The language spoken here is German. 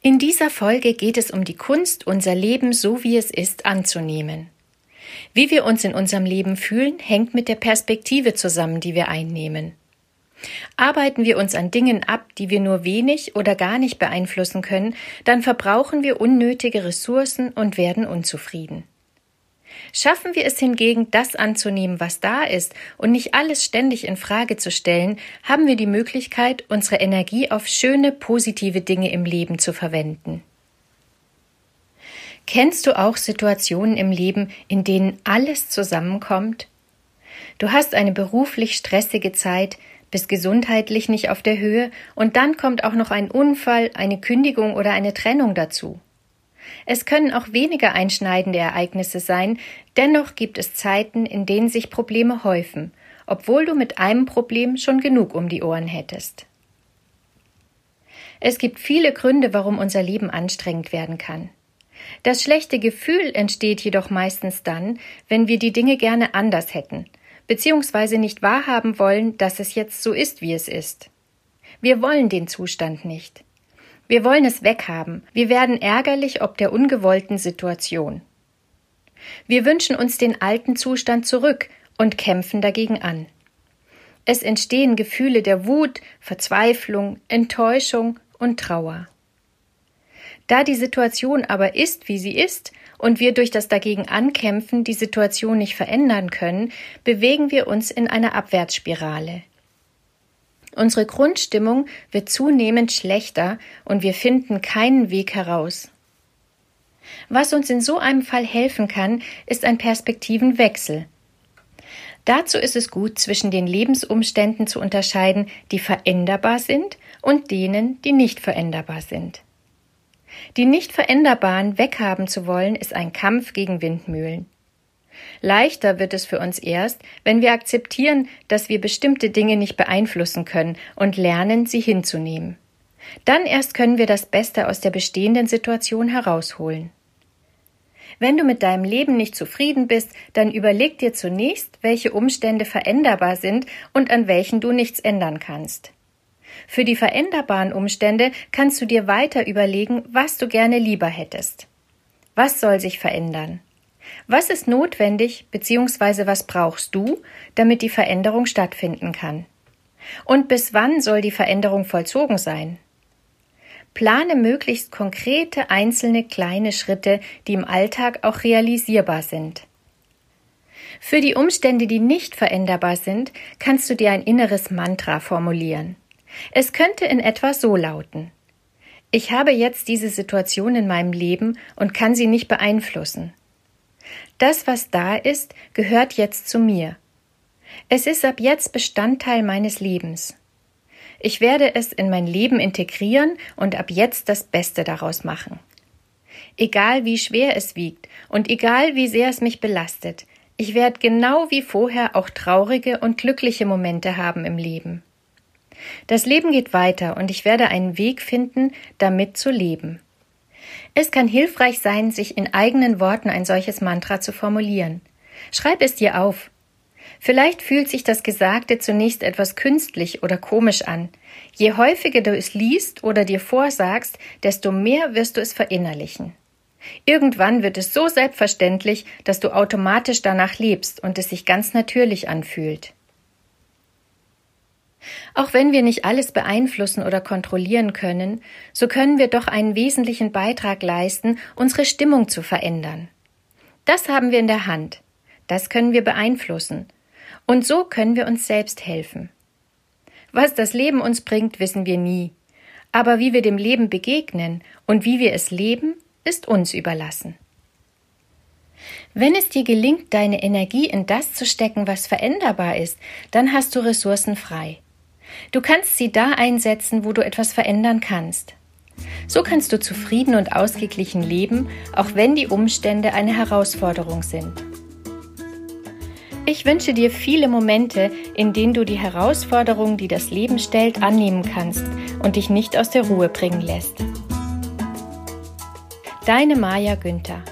In dieser Folge geht es um die Kunst, unser Leben so wie es ist anzunehmen. Wie wir uns in unserem Leben fühlen, hängt mit der Perspektive zusammen, die wir einnehmen. Arbeiten wir uns an Dingen ab, die wir nur wenig oder gar nicht beeinflussen können, dann verbrauchen wir unnötige Ressourcen und werden unzufrieden. Schaffen wir es hingegen, das anzunehmen, was da ist, und nicht alles ständig in Frage zu stellen, haben wir die Möglichkeit, unsere Energie auf schöne, positive Dinge im Leben zu verwenden. Kennst du auch Situationen im Leben, in denen alles zusammenkommt? Du hast eine beruflich stressige Zeit, bist gesundheitlich nicht auf der Höhe und dann kommt auch noch ein Unfall, eine Kündigung oder eine Trennung dazu. Es können auch weniger einschneidende Ereignisse sein, dennoch gibt es Zeiten, in denen sich Probleme häufen, obwohl du mit einem Problem schon genug um die Ohren hättest. Es gibt viele Gründe, warum unser Leben anstrengend werden kann. Das schlechte Gefühl entsteht jedoch meistens dann, wenn wir die Dinge gerne anders hätten, beziehungsweise nicht wahrhaben wollen, dass es jetzt so ist, wie es ist. Wir wollen den Zustand nicht. Wir wollen es weghaben. Wir werden ärgerlich ob der ungewollten Situation. Wir wünschen uns den alten Zustand zurück und kämpfen dagegen an. Es entstehen Gefühle der Wut, Verzweiflung, Enttäuschung und Trauer. Da die Situation aber ist, wie sie ist, und wir durch das dagegen ankämpfen die Situation nicht verändern können, bewegen wir uns in einer Abwärtsspirale. Unsere Grundstimmung wird zunehmend schlechter und wir finden keinen Weg heraus. Was uns in so einem Fall helfen kann, ist ein Perspektivenwechsel. Dazu ist es gut, zwischen den Lebensumständen zu unterscheiden, die veränderbar sind und denen, die nicht veränderbar sind. Die nicht veränderbaren weghaben zu wollen, ist ein Kampf gegen Windmühlen. Leichter wird es für uns erst, wenn wir akzeptieren, dass wir bestimmte Dinge nicht beeinflussen können und lernen, sie hinzunehmen. Dann erst können wir das Beste aus der bestehenden Situation herausholen. Wenn du mit deinem Leben nicht zufrieden bist, dann überleg dir zunächst, welche Umstände veränderbar sind und an welchen du nichts ändern kannst. Für die veränderbaren Umstände kannst du dir weiter überlegen, was du gerne lieber hättest. Was soll sich verändern? Was ist notwendig bzw. was brauchst du, damit die Veränderung stattfinden kann? Und bis wann soll die Veränderung vollzogen sein? Plane möglichst konkrete einzelne kleine Schritte, die im Alltag auch realisierbar sind. Für die Umstände, die nicht veränderbar sind, kannst du dir ein inneres Mantra formulieren. Es könnte in etwa so lauten Ich habe jetzt diese Situation in meinem Leben und kann sie nicht beeinflussen. Das, was da ist, gehört jetzt zu mir. Es ist ab jetzt Bestandteil meines Lebens. Ich werde es in mein Leben integrieren und ab jetzt das Beste daraus machen. Egal wie schwer es wiegt und egal wie sehr es mich belastet, ich werde genau wie vorher auch traurige und glückliche Momente haben im Leben. Das Leben geht weiter und ich werde einen Weg finden, damit zu leben. Es kann hilfreich sein, sich in eigenen Worten ein solches Mantra zu formulieren. Schreib es dir auf. Vielleicht fühlt sich das Gesagte zunächst etwas künstlich oder komisch an. Je häufiger du es liest oder dir vorsagst, desto mehr wirst du es verinnerlichen. Irgendwann wird es so selbstverständlich, dass du automatisch danach lebst und es sich ganz natürlich anfühlt. Auch wenn wir nicht alles beeinflussen oder kontrollieren können, so können wir doch einen wesentlichen Beitrag leisten, unsere Stimmung zu verändern. Das haben wir in der Hand. Das können wir beeinflussen. Und so können wir uns selbst helfen. Was das Leben uns bringt, wissen wir nie. Aber wie wir dem Leben begegnen und wie wir es leben, ist uns überlassen. Wenn es dir gelingt, deine Energie in das zu stecken, was veränderbar ist, dann hast du Ressourcen frei. Du kannst sie da einsetzen, wo du etwas verändern kannst. So kannst du zufrieden und ausgeglichen leben, auch wenn die Umstände eine Herausforderung sind. Ich wünsche dir viele Momente, in denen du die Herausforderungen, die das Leben stellt, annehmen kannst und dich nicht aus der Ruhe bringen lässt. Deine Maja Günther